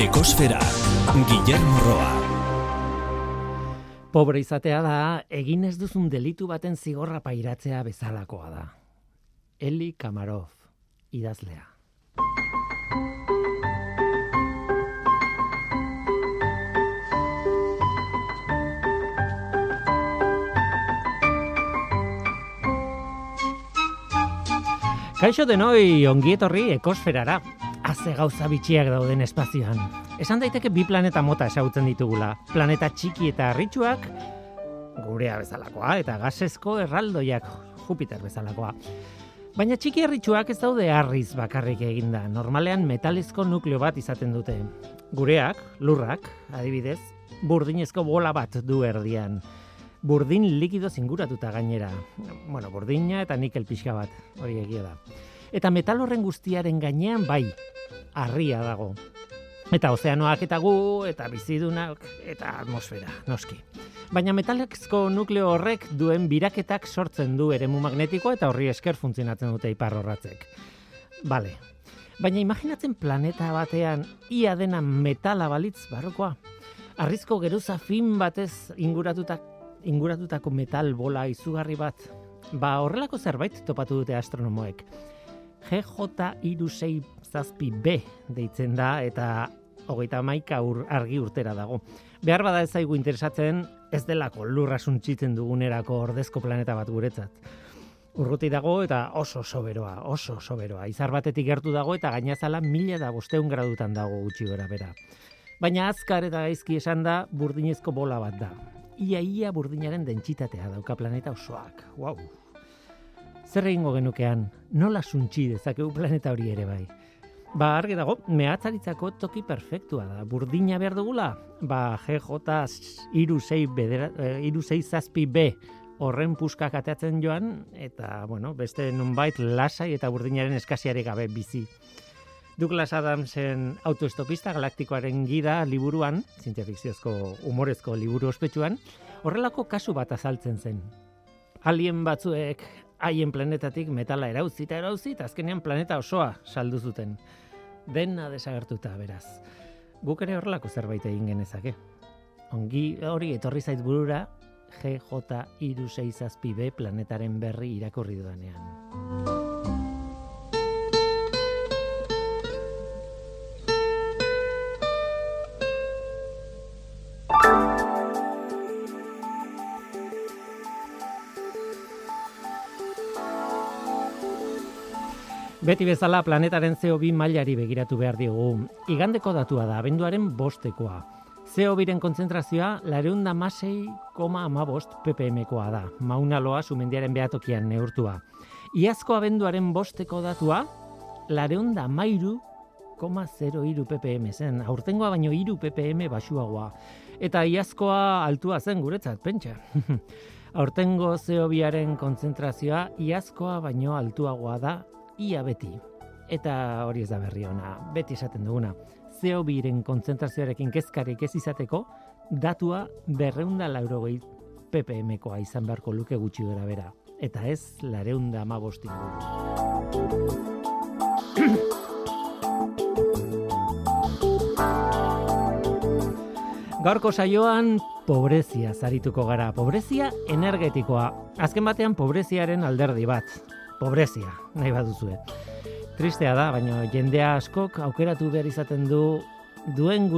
Ekosfera, Guillermo Roa. Pobre izatea da, egin ez duzun delitu baten zigorra pairatzea bezalakoa da. Eli Kamarov, idazlea. Kaixo denoi ongietorri ekosferara. Haze gauza bitxiak dauden espazioan. Esan daiteke bi planeta mota esagutzen ditugula. Planeta txiki eta harritsuak, gurea bezalakoa, eta gasezko erraldoiak Jupiter bezalakoa. Baina txiki harritsuak ez daude harriz bakarrik eginda. Normalean metalizko nukleo bat izaten dute. Gureak, lurrak, adibidez, burdinezko bola bat du erdian. Burdin likido zinguratuta gainera. Bueno, burdina eta nikel pixka bat, hori egia da. Eta metal horren guztiaren gainean bai, harria dago. Eta ozeanoak eta gu, eta bizidunak, eta atmosfera, noski. Baina metalexko nukleo horrek duen biraketak sortzen du eremu magnetiko eta horri esker funtzionatzen dute ipar horratzek. Bale. Baina imaginatzen planeta batean ia dena metala balitz barrokoa. Arrizko geruza fin batez inguratutak inguratutako metal bola izugarri bat. Ba, horrelako zerbait topatu dute astronomoek. GJ irusei zazpi B deitzen da eta hogeita maika ur, argi urtera dago. Behar bada ez zaigu interesatzen ez delako lurra suntxitzen dugunerako ordezko planeta bat guretzat. Urruti dago eta oso soberoa, oso soberoa. Izar batetik gertu dago eta gainazala mila da bosteun gradutan dago gutxi gora bera. Baina azkar eta gaizki esan da burdinezko bola bat da. Ia ia burdinaren dentsitatea dauka planeta osoak. Wow. Zer egingo genukean, nola suntxi dezakegu planeta hori ere bai. Ba, argi dago, mehatzaritzako toki perfektua da. Burdina behar dugula? Ba, GJ irusei, bedera, irusei zazpi B horren puskak ateatzen joan, eta, bueno, beste nunbait lasai eta burdinaren eskasiare gabe bizi. Douglas Adamsen autoestopista galaktikoaren gida liburuan, zientzia fikziozko humorezko liburu ospetsuan, horrelako kasu bat azaltzen zen. Alien batzuek haien planetatik metala erauzi eta erauzi, eta azkenean planeta osoa saldu zuten. Dena desagertuta, beraz. Guk ere horrelako zerbait egin genezake. Ongi hori etorri zait burura, GJ irusei B planetaren berri irakurri dudanean. Beti bezala planetaren CO2 mailari begiratu behar digu. Igandeko datua da, abenduaren bostekoa. CO2-ren kontzentrazioa lareunda masei koma ama bost ppm-koa da. Mauna loa sumendiaren behatokian neurtua. Iazko abenduaren bosteko datua, lareunda mairu koma 0 iru ppm zen. Aurtengoa baino iru ppm basuagoa. Eta iazkoa altua zen guretzat, pentsa. Aurtengo CO2-aren kontzentrazioa iazkoa baino altuagoa da ia beti. Eta hori ez da berri ona, beti esaten duguna. Zeo biren kontzentrazioarekin kezkarik ez izateko, datua berreunda laurogei ppm-koa izan beharko luke gutxi gara bera. Eta ez lareunda ama bostin Gaurko saioan pobrezia zarituko gara. Pobrezia energetikoa. Azken batean pobreziaren alderdi bat pobrezia, nahi baduzue. Tristea da, baina jendea askok aukeratu behar izaten du duen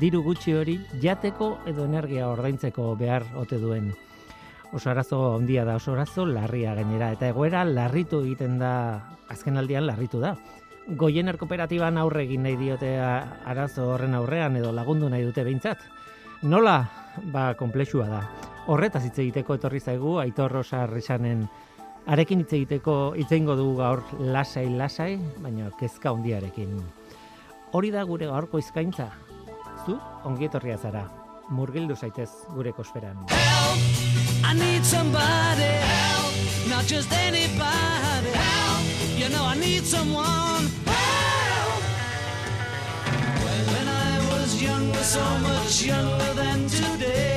diru gutxi hori jateko edo energia ordaintzeko behar ote duen. Oso arazo handia da, oso arazo larria gainera, eta egoera larritu egiten da, azken aldian larritu da. Goiener kooperatiban aurre egin nahi diote arazo horren aurrean edo lagundu nahi dute behintzat. Nola, ba, komplexua da. Horretaz hitz egiteko etorri zaigu, Aitor Rosa Risanen Arekin hitz egiteko hitz dugu gaur lasai lasai, baina kezka hondiarekin. Hori da gure gaurko hizkaintza. Zu ongi etorria zara. Murgildu zaitez gure kosferan. Help, I need somebody. Help, not just anybody. Help, you know I need someone. Help. When I was younger, so much younger than today.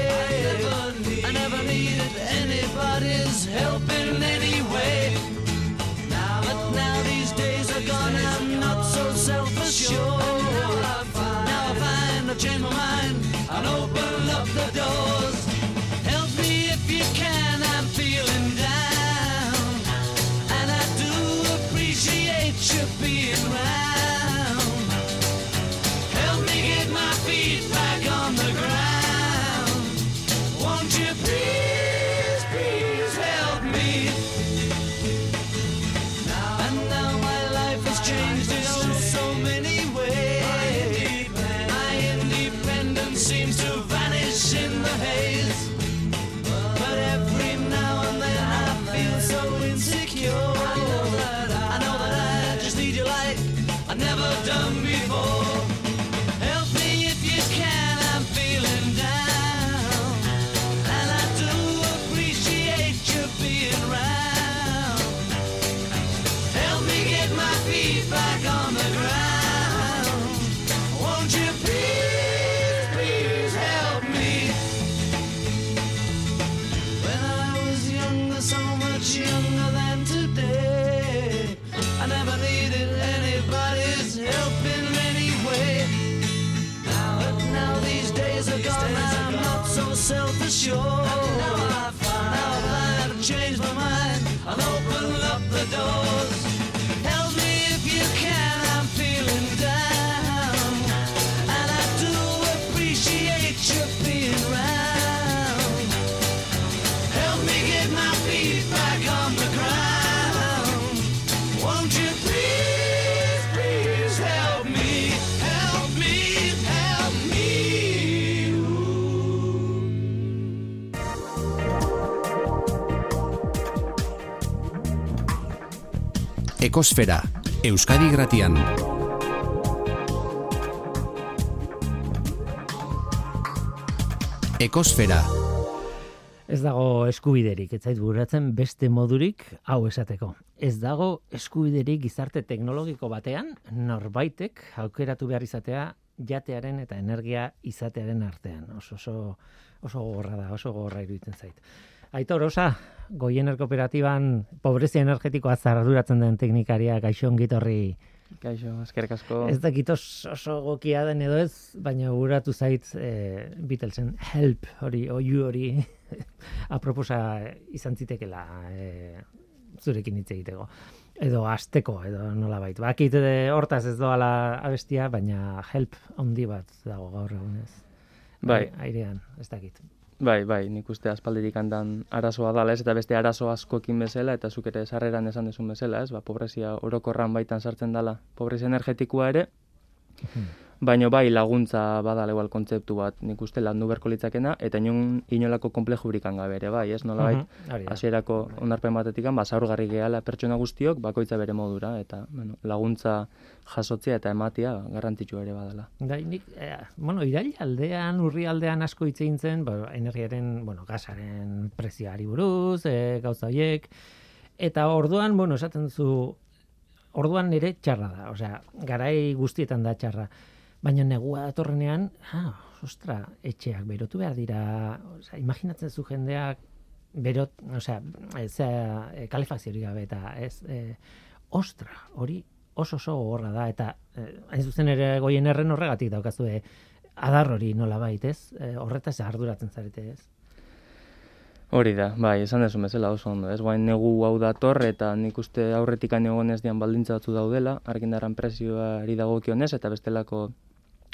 Ekosfera, Euskadi Gratian. Ekosfera, Ez dago eskubiderik, ez zait buratzen beste modurik hau esateko. Ez dago eskubiderik gizarte teknologiko batean norbaitek aukeratu behar izatea jatearen eta energia izatearen artean. Oso oso oso gogorra da, oso gogorra iruditzen zait. Aitor, osa, goiener kooperatiban pobrezia energetikoa zarduratzen den teknikaria gaixo ongitorri Kaixo, eskerrik asko. Ez dakit os- oso gokia den edo ez, baina guratu zait e, Beatlesen help hori, oiu hori aproposa izan zitekela e, zurekin hitz egiteko. Edo asteko, edo nolabait. Bakit e, hortaz ez doala abestia, baina help handi bat dago gaur egunez. Bai, Airean, ez dakit. Bai, bai, nik uste aspaldirik handan arazoa dala, ez, eta beste arazo askoekin bezala, eta zuk ere sarreran esan dezun bezala, ez, ba, pobrezia orokorran baitan sartzen dala, pobrezia energetikoa ere, baino bai laguntza badala igual kontzeptu bat, nik uste landu berko litzakena, eta inon, inolako komplejurik gabe ere, bai, ez, nola Mhm, hori da. hasierako onarpen batetikan, ba, zaurgarri gehala pertsona guztiok, bakoitza bere modura, eta bueno, laguntza jasotzea eta ematia garrantzitsua ere badala. Bai, nik, eh, bueno, irail aldean, urri aldean asko hitz egin zen, ba, energiaren, bueno, gasaren prezioari buruz, e, gauza horiek, eta orduan, bueno, esaten zu, orduan ere txarra da, osea, garai guztietan da txarra. Baina negua datorrenean, ah, ostra, etxeak berotu behar dira, osea, imaginatzen zu jendeak berot, osea, ez, e, kalefaziorik gabe eta ez, e, ostra, hori oso oso gogorra da eta eh, hain zuzen ere goien erren horregatik daukazue adar hori nola ez? E, horretaz arduratzen zarete ez? Hori da, bai, esan dezu bezala oso ondo, ez guain negu hau dator eta nik uste aurretik egon ez dian baldintza batzu daudela, argindaran presioari dagokionez eta bestelako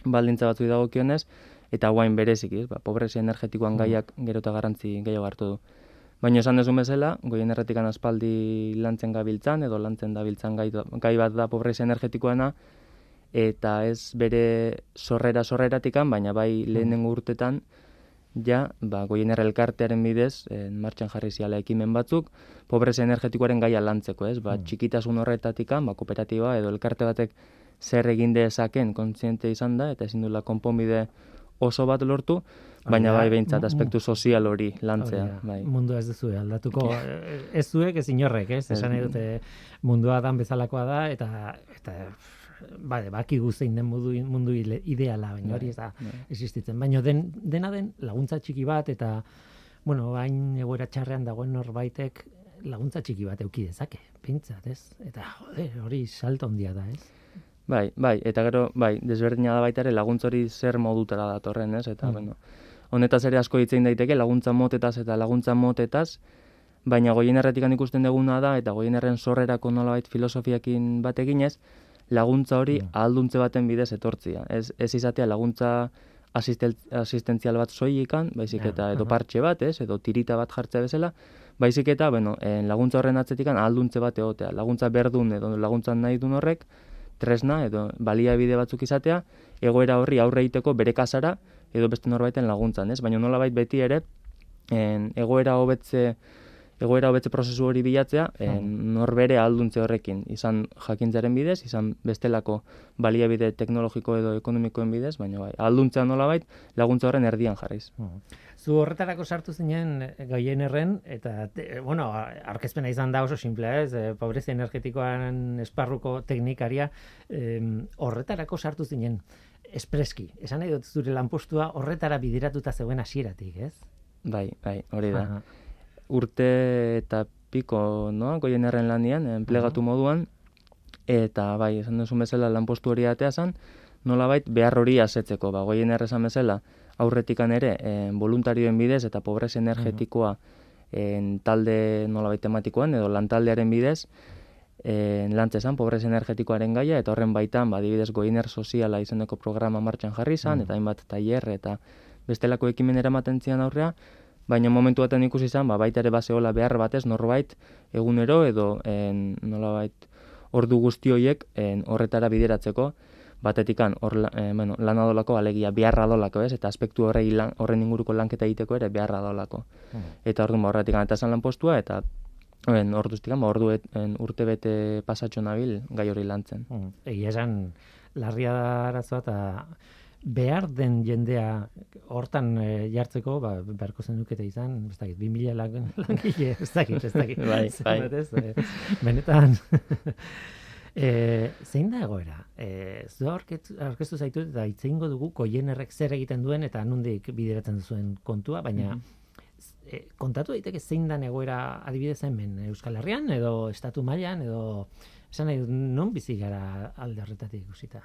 baldintza batzu dagokionez, eta guain berezik, ez, ba, pobrezia energetikoan gaiak gero eta garrantzi gehiago hartu du. Baina esan dezu bezala, goien erretikan aspaldi lantzen gabiltzan, edo lantzen dabiltzan gai, gai bat da pobrezia energetikoena, eta ez bere sorrera sorreratikan, baina bai lehenengo urtetan, ja, ba, goiener elkartearen bidez, eh, martxan jarri ziala ekimen batzuk, pobrezia energetikoaren gaia lantzeko, ez? Ba, txikitasun horretatikan, ba, kooperatiba edo elkarte batek zer egin dezaken kontziente izan da, eta ezin duela konponbide oso bat lortu, baina bai behintzat aspektu sozial hori lantzea. Bai. Mundu ez duzu aldatuko, eh, ez zuek ez inorrek, ez? Esan dute mundua dan bezalakoa da, eta, eta bade, baki zein den mundu, mundu ideala, baina hori ez da existitzen. Baina den, dena den laguntza txiki bat, eta, bueno, hain egoera txarrean dagoen norbaitek laguntza txiki bat euki dezake, pintzat, ez? Eta, jode, hori salto handia da, ez? Bai, bai, eta gero, bai, desberdina da baita ere laguntza hori zer modutara datorren, ez? Eta, Mm. bueno, honetaz ere asko hitzein daiteke, laguntza motetaz eta laguntza motetaz, baina goien erretikan ikusten deguna da, eta goien erren sorrerako nolabait filosofiakin bat eginez, laguntza hori Mm. ahalduntze baten bidez etortzia. Ez, ez izatea laguntza asistentzial bat soilikan, baizik Ja, eta edo partxe bat, ez, edo tirita bat jartzea bezala, baizik eta, bueno, en, laguntza horren atzetikan ahalduntze bat egotea. Laguntza berdun edo laguntza nahi duen horrek, tresna edo baliabide batzuk izatea, egoera horri aurre egiteko bere kasara edo beste norbaiten laguntzan, ez? Baina nolabait beti ere en, egoera hobetze egoera hobetze prozesu hori bilatzea, e, norbere alduntze horrekin, izan jakintzaren bidez, izan bestelako baliabide teknologiko edo ekonomikoen bidez, baina bai, alduntzea nolabait laguntza horren erdian jarriz. Zu horretarako sartu zinen eh, gaien erren, eta, te- bueno, arkezpena izan da oso simplea, ez? Eh, Pobrezia energetikoan esparruko teknikaria, em, horretarako sartu zinen espreski. Esan nahi dut zure lanpostua horretara bideratuta zegoen hasieratik, ez? Bai, bai, hori da. Aha. Urte eta piko, no, goien erren lanian, enplegatu moduan, eta bai, esan duzu bezala lanpostu hori atea zen, nolabait behar hori asetzeko, ba, goien errezan bezala, aurretikan ere, eh, voluntarioen bidez eta pobrezia energetikoa en, talde nolabait tematikoan, edo lantaldearen bidez, en, lantzezan pobrezia energetikoaren gaia, eta horren baitan, ba, adibidez, goiner soziala izeneko programa martxan jarri zan, eta hainbat tailer eta bestelako ekimen eramaten zian aurrea, baina momentu baten ikusi izan, ba, baita ere baseola behar batez norbait egunero edo en, nolabait ordu guzti horiek horretara bideratzeko, batetikan hor eh, bueno, lana dolako alegia beharra dolako, ez? Eta aspektu horrei lan, horren inguruko lanketa egiteko ere beharra dolako. Eta orduan ba, horretik eta esan lanpostua eta en, orduztikan, ba, ordu urte bete pasatxo nabil gai hori lantzen. Mm. Egia esan, larria da arazoa eta behar den jendea hortan eh, jartzeko, ba, beharko zenukete izan, ez dakit, 2000 lan- langile, ez dakit, ez dakit. Bai, bai. Ez, eh, benetan. E, zein da egoera? E, zu aurkeztu aurkeztu zaitut eta hitz egingo dugu koienerrek zer egiten duen eta nondik bideratzen duzuen kontua, baina e, kontatu daiteke zein dan egoera adibidez hemen Euskal Herrian edo estatu mailan edo esan nahi non bizi gara alde horretatik ikusita.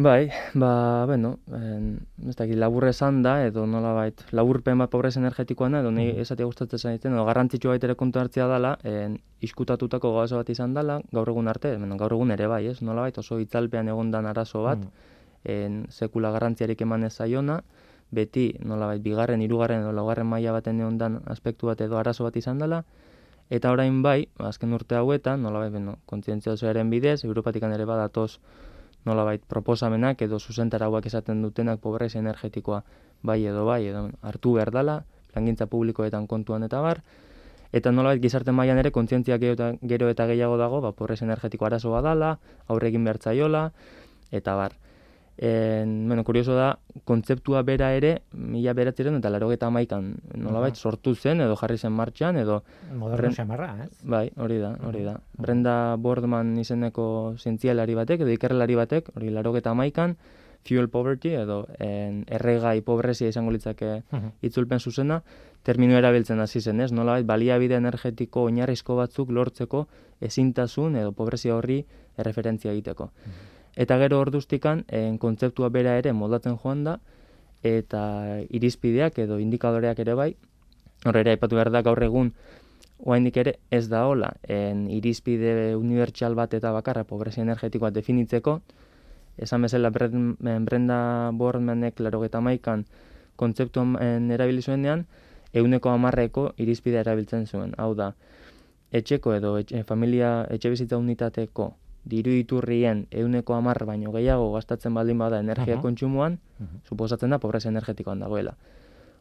Bai, ba, bueno, en, ez dakit, labur esan da, edo nolabait, laburpen bat pobrez energetikoan da, edo nahi esatea gustatzen zaiten, edo garrantzitsua baitere kontu hartzea dela, en, iskutatutako gauza bat izan dela, gaur egun arte, bueno, gaur egun ere bai, ez, nolabait, oso itzalpean egondan arazo bat, en, sekula garrantziarik eman ez zaiona, beti, nolabait, bigarren, hirugarren edo laugarren maila baten egondan aspektu bat edo arazo bat izan dela, eta orain bai, azken urte hauetan, nolabait, bueno, kontzientziazioaren bidez, Europatikan ere badatoz, nolabait proposamenak edo zuzentarauak esaten dutenak pobrezia energetikoa bai edo bai edo hartu behar dala, plangintza publikoetan kontuan eta bar, eta nolabait gizarte mailan ere kontzientzia gero eta, gehiago dago, ba, pobrezia energetiko arazoa dala, aurre egin behar eta bar. En, bueno, kurioso da, kontzeptua bera ere, mila beratziren eta larogeta amaikan, nolabait sortu zen, edo jarri zen martxan, edo Moderno xamarra, ez? Bai, hori da, hori da. Brenda Boardman izeneko zientzialari batek, edo ikerlari batek, hori larogeta amaikan, fuel poverty, edo en, erregai pobrezia izango litzake itzulpen zuzena, termino erabiltzen hasi zen, ez? Nolabait, baliabide energetiko oinarrizko batzuk lortzeko ezintasun edo pobrezia horri erreferentzia egiteko. Eta gero orduztikan, en, kontzeptua bera ere moldatzen joan da, eta irizpideak edo indikadoreak ere bai, Hor ere aipatu behar da gaur egun oraindik ere ez da hola en irizpide unibertsal bat eta bakarra pobrezia energetikoa definitzeko, esan bezala Bren- Brenda Boardmanek larogeta maikan kontzeptuan erabili zuenean, euneko amarreko irizpidea erabiltzen zuen. Hau da, etxeko edo etxe, familia etxe bizitza unitateko diru iturrien euneko amar baino gehiago gastatzen baldin bada energia Aha. kontsumoan, suposatzen da pobrezia energetikoan dagoela.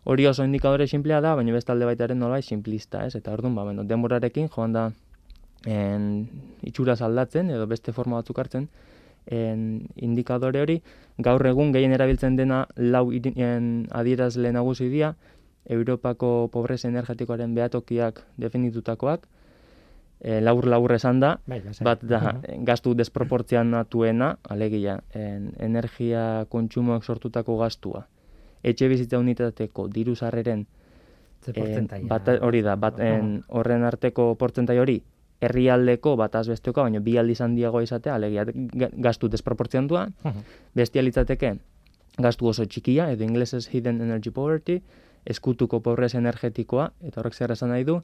Hori oso indikadore simplea da, baina bestalde baita ere nolabait simplista, ez? Eta orduan, ba, bueno, denborarekin joan da en, itxuraz aldatzen edo beste forma batzuk hartzen, en, indikadore hori gaur egun gehien erabiltzen dena lau en, adierazle nagusi dira, Europako pobrezia energetikoaren behatokiak definitutakoak, e, labur labur esan da, Bai, lasai. bat da gastu desproportzionatuena, alegia, en, energia kontsumoak sortutako gastua, etxe bizitza unitateko diru sarreren Ze en, bata- hori da, bat, en, horren arteko portzentai hori, herrialdeko bataz bestekoa, baina bi aldiz handiago izatea, alegia ga- gastu desproportziontua, Mhm. bestia litzateke gastu oso txikia, edo inglesez hidden energy poverty, eskutuko pobrezia energetikoa, eta horrek zer esan nahi du,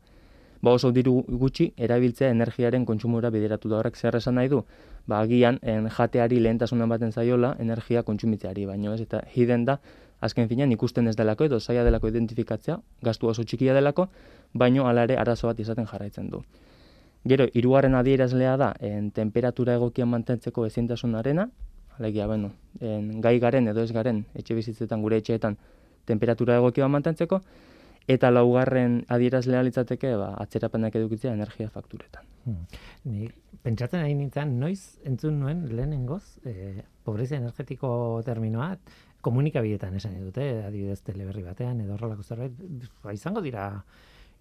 ba oso diru gutxi erabiltzea energiaren kontsumora bideratu da. Horrek zer esan nahi du, ba agian en, jateari lehentasunen baten zaiola energia kontsumitzeari, baino ez, eta hidden da, azken finean ikusten ez delako edo zaila delako identifikatzea, gastu oso txikia delako, baino hala ere arazo bat izaten jarraitzen du. Gero, hirugarren adierazlea da, en, temperatura egokian mantentzeko ezintasunarena, alegia, bueno, en, gai garen edo ez garen, etxe bizitzetan, gure etxeetan, temperatura egokia mantentzeko, Eta laugarren adierazlea litzateke, ba, atzerapenak edukitzea energia fakturetan. Hmm. Ni pentsatzen ari nintzen, noiz entzun nuen lehenengoz, e, pobrezia energetiko terminoa, komunikabidetan esan dute, adibidez teleberri batean, edo horrelako zerbait, ba, izango dira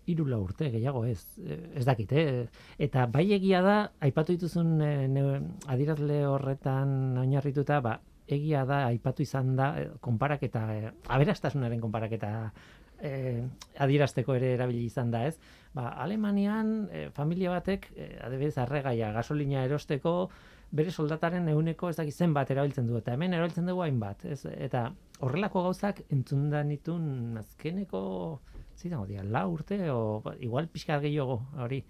hiru lau urte gehiago ez eh, ez dakit eh? eta bai egia da aipatu dituzun eh, ne- adierazle horretan oinarrituta ba egia da aipatu izan da eh, konparaketa eh, aberastasunaren konparaketa eh, adierazteko ere erabili izan da ez ba Alemanian eh, familia batek eh, adibidez arregaia gasolina erosteko bere soldataren euneko ez dakit zenbat erabiltzen du eta hemen erabiltzen dugu hainbat ez eta horrelako gauzak entzunda nitun azkeneko zidango dira, la urte, o igual pixka gehiago hori.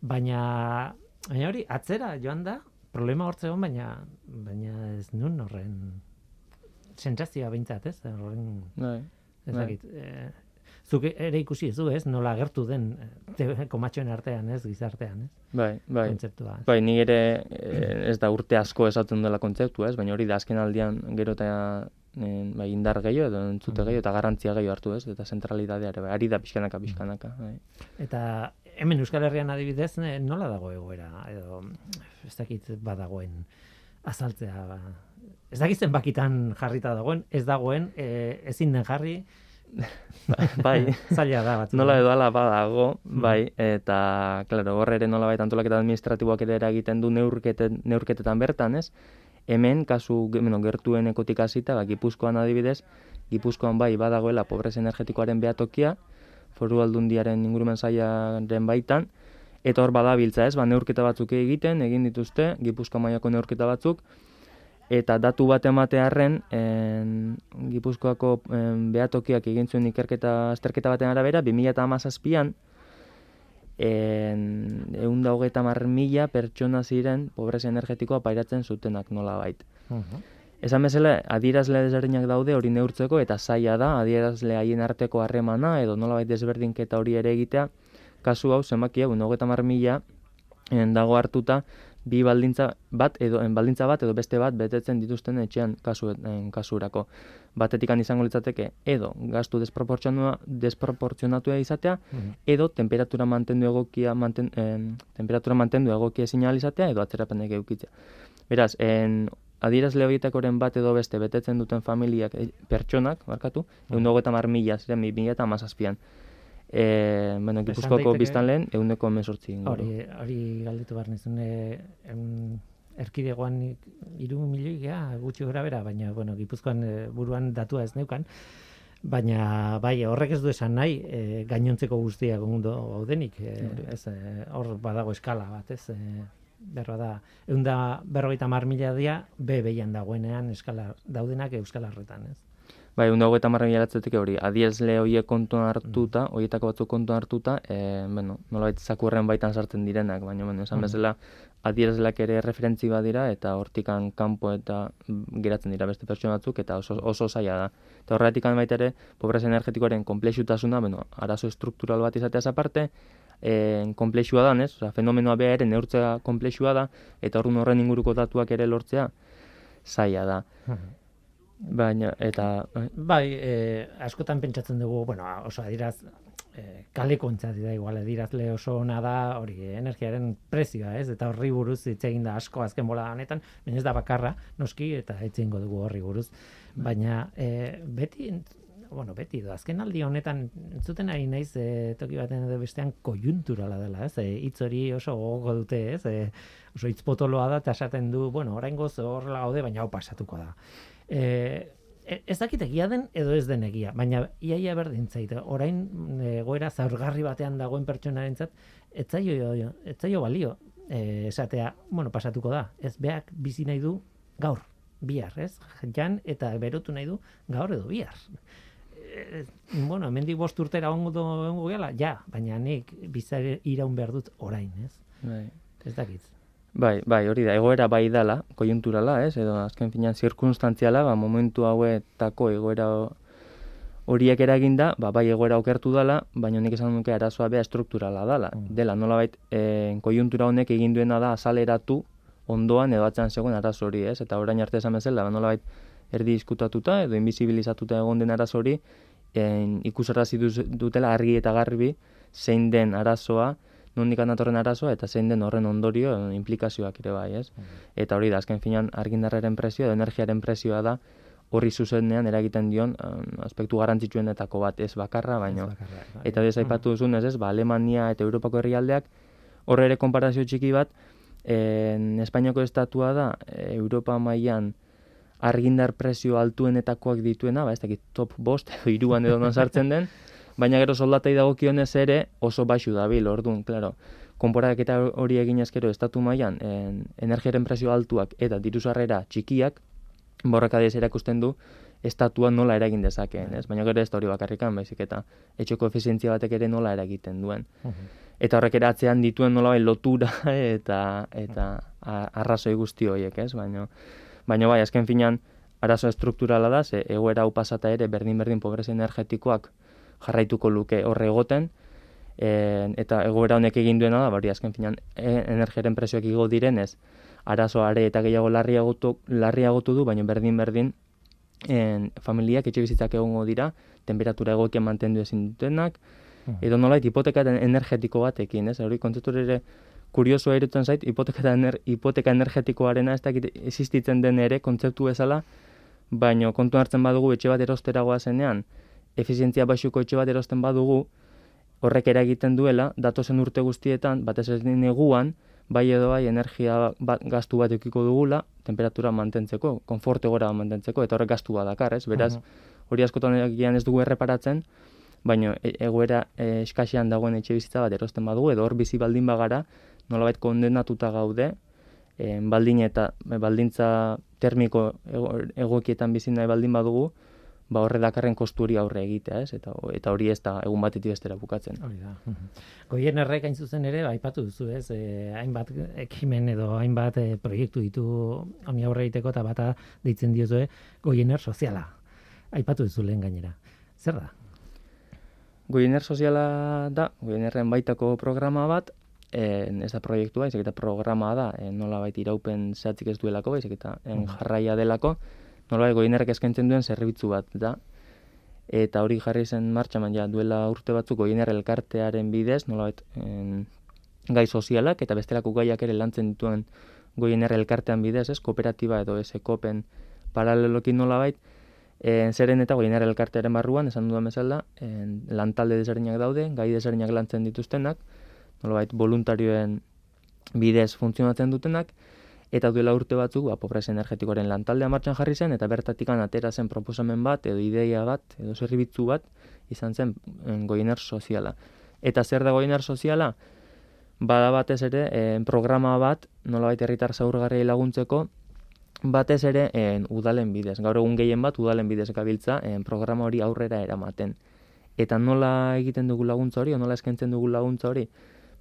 Baina, baina hori, atzera joan da, problema hortze egon, baina, baina ez nun horren sentsazioa behintzat, ez? Horren, Bai. ez Bai. dakit. E, zuk ere ikusi ez du, ez? Nola agertu den eh, komatxoen artean, ez? Gizartean, ez? Bai, bai. Kontzeptua. Bai, ni ere eh, ez da urte asko esaten dela kontzeptua, ez? Baina hori da azken aldian gero eta eh, bai, indar gehiago edo entzute gehiago eta garrantzia gehiago hartu, ez? Eta zentralidadea ere, bai, ari da pixkanaka, pixkanaka, bai. Eta hemen Euskal Herrian adibidez, nola dago egoera, edo ez dakit badagoen azaltzea, ba. ez dakit zenbakitan jarrita dagoen, ez dagoen, e, ezin den jarri, bai. zaila da batzutan. Nola edo ala badago, bai, eta, klaro, hor ere nola baita antolaketa administratiboak ere eragiten du neurketen, neurketetan bertan, ez? Hemen, kasu, bueno, gertuenekotik hasita, ba, Gipuzkoan adibidez, Gipuzkoan bai badagoela pobrez energetikoaren behatokia, foru aldundiaren ingurumen sailaren baitan, eta hor badabiltza ez, ba, neurketa batzuk egiten, egin dituzte, Gipuzkoa mailako neurketa batzuk, eta datu bat ematearren, en, Gipuzkoako en, behatokiak egin ikerketa azterketa baten arabera, 2017an, en, egun da hogeita mar mila pertsona ziren pobrezia energetikoa pairatzen zutenak nola bait. Mhm. Esan bezala, adierazle desberdinak daude hori neurtzeko eta zaila da adierazle haien arteko harremana edo nolabait desberdinketa hori ere egitea. Kasu hau zenbakia, bueno, hogeita mar mila en, dago hartuta bi baldintza bat edo en, baldintza bat edo beste bat betetzen dituzten etxean kasu, en, kasurako. Batetikan izango litzateke edo gastu desproportzionua desproportzionatua izatea Mhm. edo temperatura mantendu egokia manten, em, temperatura mantendu egokia ezin ahal izatea edo atzerapenek eukitzea. Beraz, en adierazle horietakoren bat edo beste betetzen duten familiak eh, pertsonak, barkatu, hogeita hamar mila ziren bi mila eta hamazazpian. E, bueno, Gipuzkoako biztanleen ehuneko hemezortzi inguru. Hori, hori galdetu behar nizun, e, em, erkidegoan iru milioi gea, gutxi gora bera, baina, bueno, Gipuzkoan e, buruan datua ez neukan, baina, bai, horrek ez du esan nahi, e, gainontzeko guztiak ondo gaudenik, e, ez, e, hor badago eskala bat, ez, e, berroa da, egun da berrogeita mar mila dia, be behian dagoenean eskala daudenak Euskal Herretan, ez? Bai, ehun hogeita hamar mila eratzetik hori, adierazle horiek kontuan hartuta, horietako batzuk kontuan hartuta, e, bueno, nolabait zakurren baitan sartzen direnak, baina, bueno, esan Mhm. bezala, adierazleak ere referentzi badira eta hortikan kanpo eta mm, geratzen dira beste pertsona batzuk eta oso, oso zaila da. Eta horretik baita ere, pobrezia energetikoaren komplexutasuna, bueno, arazo estruktural bat izateaz aparte, eh, komplexua da, ez? Osea, fenomenoa bea ere neurtzea komplexua da, eta horren horren inguruko datuak ere lortzea zaila da. Baina, eta, Bai, e, askotan pentsatzen dugu, bueno, oso adiraz, e, kaleko da, igual, adirazle oso ona da, hori, energiaren prezioa, ez? Eta horri buruz hitz egin da asko azken bola honetan, baina ez da bakarra, noski, eta hitz egingo dugu horri buruz. Baina, e, beti, bueno, beti, edo, azken aldi honetan, entzuten ari naiz, e, toki baten edo bestean kojunturala dela, ez? E, hori oso gogo dute, ez? E, oso hitz potoloa da, eta esaten du, bueno, oraingoz horrela gaude, baina hau pasatuko da. E, e- ez dakit egia den edo ez den egia, baina iaia berdin zait. Orain mm, egoera zaurgarri batean dagoen pertsonarentzat ez zaio ez zaio balio e, esatea, bueno, pasatuko da. Ez beak bizi nahi du gaur, bihar, ez? Jan eta berotu nahi du gaur edo bihar. E, bueno, hemendik bost urtera ongo ongo gela, ja, baina nik bizare iraun behar dut orain, ez? bai. Ez dakit. Bai, bai, hori da, egoera bai dala, kojunturala, ez, edo azken finean zirkunstantziala, ba, momentu hauetako egoera ho- horiek eraginda, ba, bai egoera okertu dala, baina nik esan nuke arazoa bea strukturala dala. Mm. Dela, nolabait, e, kojuntura honek egin duena da azaleratu ondoan edo atzean zegoen arazo hori, ez? Eta orain arte esan bezala, ba, nolabait erdi diskutatuta edo invisibilizatuta egon den arazo hori, en, ikusarazi duz- dutela argi eta garbi zein den arazoa, nondik datorren arazoa eta zein den horren ondorio implikazioak ere bai, ez? Eta hori da, azken finan argindarraren prezioa edo energiaren prezioa da horri zuzenean eragiten dion em, aspektu garrantzitsuenetako bat ez bakarra, baino. bakarra, bai. Eta bez aipatu duzunez, ez, ba, Alemania eta Europako herrialdeak horre ere konparazio txiki bat, en, Espainiako estatua da Europa mailan argindar prezio altuenetakoak dituena, ba, ez dakit top bost edo iruan edo non sartzen den, baina gero soldatei dagokionez ere oso baxu dabil, orduan, claro, konporaketa hori egin ezkero estatu mailan en, energiaren prezio altuak eta diru sarrera txikiak, borrakadez erakusten du estatua nola eragin dezakeen, ez? Baina gero ez da hori bakarrikan, baizik eta etxeko efizientzia batek ere nola eragiten duen. Mhm. Eta horrek ere atzean dituen nolabait lotura eta eta arrazoi guzti horiek, ez? Baina baina bai, azken finan arazo estrukturala da, ze egoera hau pasata ere berdin-berdin pobrezia energetikoak jarraituko luke horre egoten, en, eta egoera honek egin duena da, bari azken finan e, energiaren prezioak igo direnez, arazo are eta gehiago larriagotu, larriagotu du, baina berdin-berdin en, familiak etxe bizitzak egongo dira, temperatura egokian mantendu ezin dutenak, edo nolait hipoteka energetiko batekin, ez? Hori kontzeptu ere kuriosoa irutzen zait, hipoteka, ener, hipoteka energetikoarena ez dakit existitzen den ere kontzeptu bezala, baino kontu hartzen badugu etxe bat erosteragoa zenean, efizientzia baxuko etxe bat erosten badugu, horrek eragiten duela, datozen urte guztietan, batez ez neguan, bai edo bai energia bat, gastu bat eukiko dugula, temperatura mantentzeko, konforte gora mantentzeko, eta horrek gastu bat dakar, ez? Beraz, hori askotan egian ez dugu erreparatzen, baina e- egoera e, eskasean dagoen etxe bizitza bat erosten badugu, edo hor bizi baldin bagara, nolabait kondenatuta gaude, e, baldin eta baldintza termiko ego, egokietan bizi nahi baldin badugu, ba horre dakarren kostu hori aurre egitea, ez? Eta, eta hori ez da egun batetik bestera bukatzen. Hori da. Goien errek hain zuzen ere, aipatu duzu, ez? E, hainbat ekimen edo hainbat e, proiektu ditu honi aurre egiteko eta bata deitzen diozue goiener soziala. Aipatu duzu lehen gainera. Zer da? Goiener soziala da, goienerren baitako programa bat, en, ez da proiektua, baizik eta programa da, en, nola baita iraupen zehatzik ez duelako, baizik eta en, jarraia delako, nola goienerrek eskaintzen duen zerbitzu bat da. Eta hori jarri zen martxan, ja duela urte batzuk goiener elkartearen bidez, nola gai sozialak eta bestelako gaiak ere lantzen dituen goiener elkartean bidez, ez, kooperatiba edo esekopen paralelokin nolabait, En, zeren eta goiener elkartearen barruan, esan dudan bezala, en, lantalde desberdinak daude, gai desberdinak lantzen dituztenak, nolabait voluntarioen bidez funtzionatzen dutenak, eta duela urte batzuk, ba, pobrezia energetikoaren lantaldea martxan jarri zen, eta bertatikan atera zen proposamen bat, edo ideia bat, edo zerbitzu bat, izan zen en, goiener soziala. Eta zer da goiener soziala? Bada batez ere, en, programa bat, nolabait herritar zaurgarriei laguntzeko, batez ere en, udalen bidez. Gaur egun gehien bat udalen bidez gabiltza en, programa hori aurrera eramaten. Eta nola egiten dugu laguntza hori, o nola eskaintzen dugu laguntza hori,